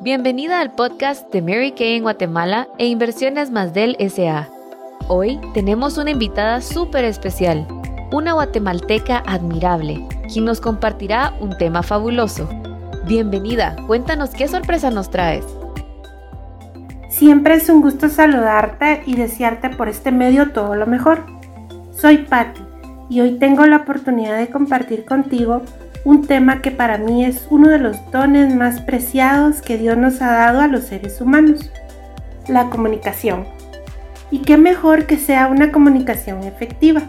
Bienvenida al podcast de Mary Kay en Guatemala e Inversiones Más del SA. Hoy tenemos una invitada súper especial, una guatemalteca admirable, quien nos compartirá un tema fabuloso. Bienvenida, cuéntanos qué sorpresa nos traes. Siempre es un gusto saludarte y desearte por este medio todo lo mejor. Soy Patti y hoy tengo la oportunidad de compartir contigo un tema que para mí es uno de los dones más preciados que Dios nos ha dado a los seres humanos, la comunicación. Y qué mejor que sea una comunicación efectiva.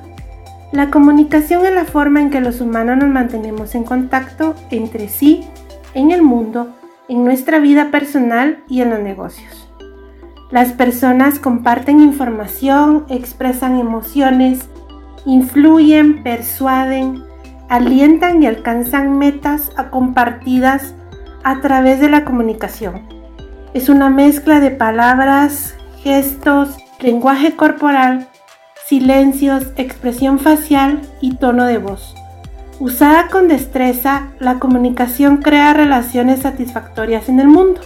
La comunicación es la forma en que los humanos nos mantenemos en contacto entre sí, en el mundo, en nuestra vida personal y en los negocios. Las personas comparten información, expresan emociones, influyen, persuaden, alientan y alcanzan metas compartidas a través de la comunicación. Es una mezcla de palabras, gestos, lenguaje corporal, silencios, expresión facial y tono de voz. Usada con destreza, la comunicación crea relaciones satisfactorias en el mundo.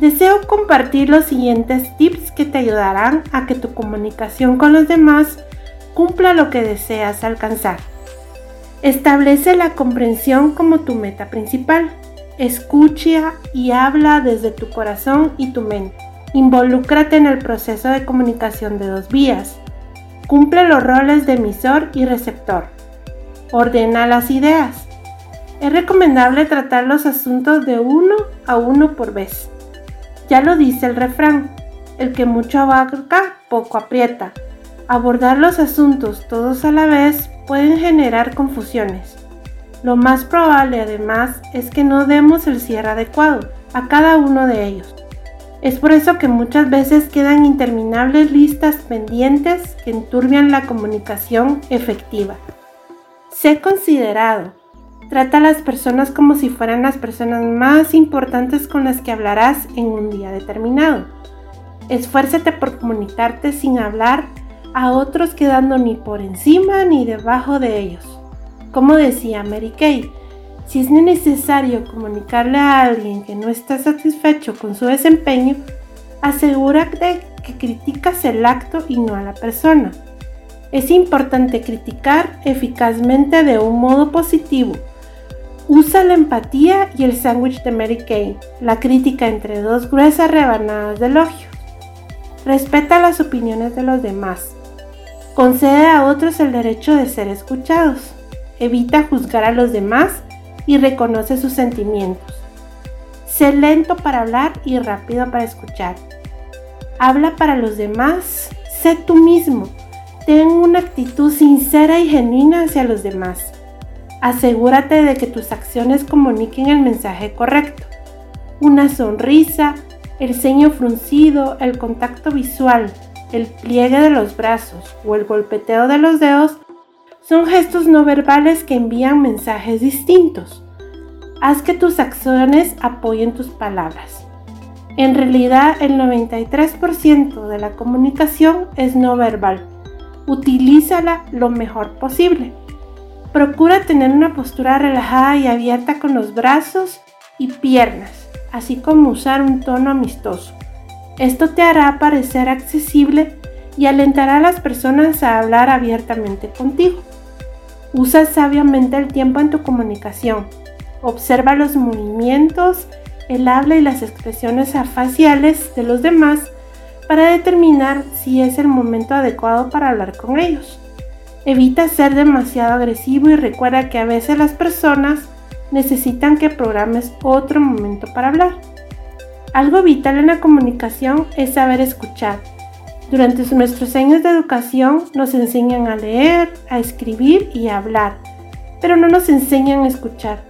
Deseo compartir los siguientes tips que te ayudarán a que tu comunicación con los demás cumpla lo que deseas alcanzar. Establece la comprensión como tu meta principal. Escucha y habla desde tu corazón y tu mente. Involúcrate en el proceso de comunicación de dos vías. Cumple los roles de emisor y receptor. Ordena las ideas. Es recomendable tratar los asuntos de uno a uno por vez. Ya lo dice el refrán, el que mucho abarca, poco aprieta. Abordar los asuntos todos a la vez pueden generar confusiones. Lo más probable además es que no demos el cierre adecuado a cada uno de ellos. Es por eso que muchas veces quedan interminables listas pendientes que enturbian la comunicación efectiva. Sé considerado. Trata a las personas como si fueran las personas más importantes con las que hablarás en un día determinado. Esfuérzate por comunicarte sin hablar a otros quedando ni por encima ni debajo de ellos. Como decía Mary Kay, si es necesario comunicarle a alguien que no está satisfecho con su desempeño, asegúrate que criticas el acto y no a la persona. Es importante criticar eficazmente de un modo positivo. Usa la empatía y el sándwich de Mary Kay, la crítica entre dos gruesas rebanadas de elogio. Respeta las opiniones de los demás. Concede a otros el derecho de ser escuchados. Evita juzgar a los demás y reconoce sus sentimientos. Sé lento para hablar y rápido para escuchar. Habla para los demás. Sé tú mismo. Ten una actitud sincera y genuina hacia los demás. Asegúrate de que tus acciones comuniquen el mensaje correcto. Una sonrisa, el ceño fruncido, el contacto visual, el pliegue de los brazos o el golpeteo de los dedos son gestos no verbales que envían mensajes distintos. Haz que tus acciones apoyen tus palabras. En realidad, el 93% de la comunicación es no verbal. Utilízala lo mejor posible. Procura tener una postura relajada y abierta con los brazos y piernas, así como usar un tono amistoso. Esto te hará parecer accesible y alentará a las personas a hablar abiertamente contigo. Usa sabiamente el tiempo en tu comunicación. Observa los movimientos, el habla y las expresiones faciales de los demás para determinar si es el momento adecuado para hablar con ellos. Evita ser demasiado agresivo y recuerda que a veces las personas necesitan que programes otro momento para hablar. Algo vital en la comunicación es saber escuchar. Durante nuestros años de educación nos enseñan a leer, a escribir y a hablar, pero no nos enseñan a escuchar.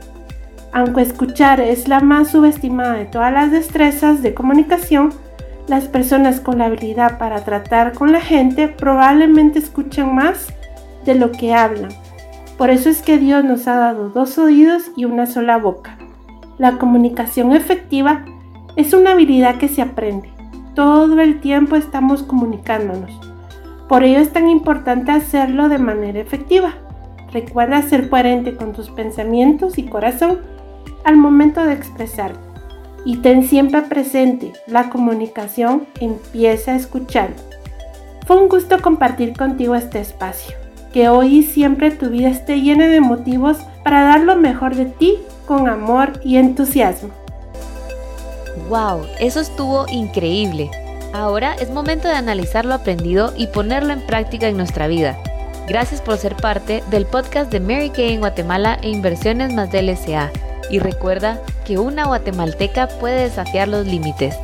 Aunque escuchar es la más subestimada de todas las destrezas de comunicación, las personas con la habilidad para tratar con la gente probablemente escuchan más de lo que hablan. Por eso es que Dios nos ha dado dos oídos y una sola boca. La comunicación efectiva es una habilidad que se aprende. Todo el tiempo estamos comunicándonos. Por ello es tan importante hacerlo de manera efectiva. Recuerda ser coherente con tus pensamientos y corazón al momento de expresarte. Y ten siempre presente, la comunicación empieza escuchando. Fue un gusto compartir contigo este espacio. Que hoy y siempre tu vida esté llena de motivos para dar lo mejor de ti con amor y entusiasmo. ¡Wow! Eso estuvo increíble. Ahora es momento de analizar lo aprendido y ponerlo en práctica en nuestra vida. Gracias por ser parte del podcast de Mary Kay en Guatemala e Inversiones más del SA. Y recuerda que una guatemalteca puede desafiar los límites.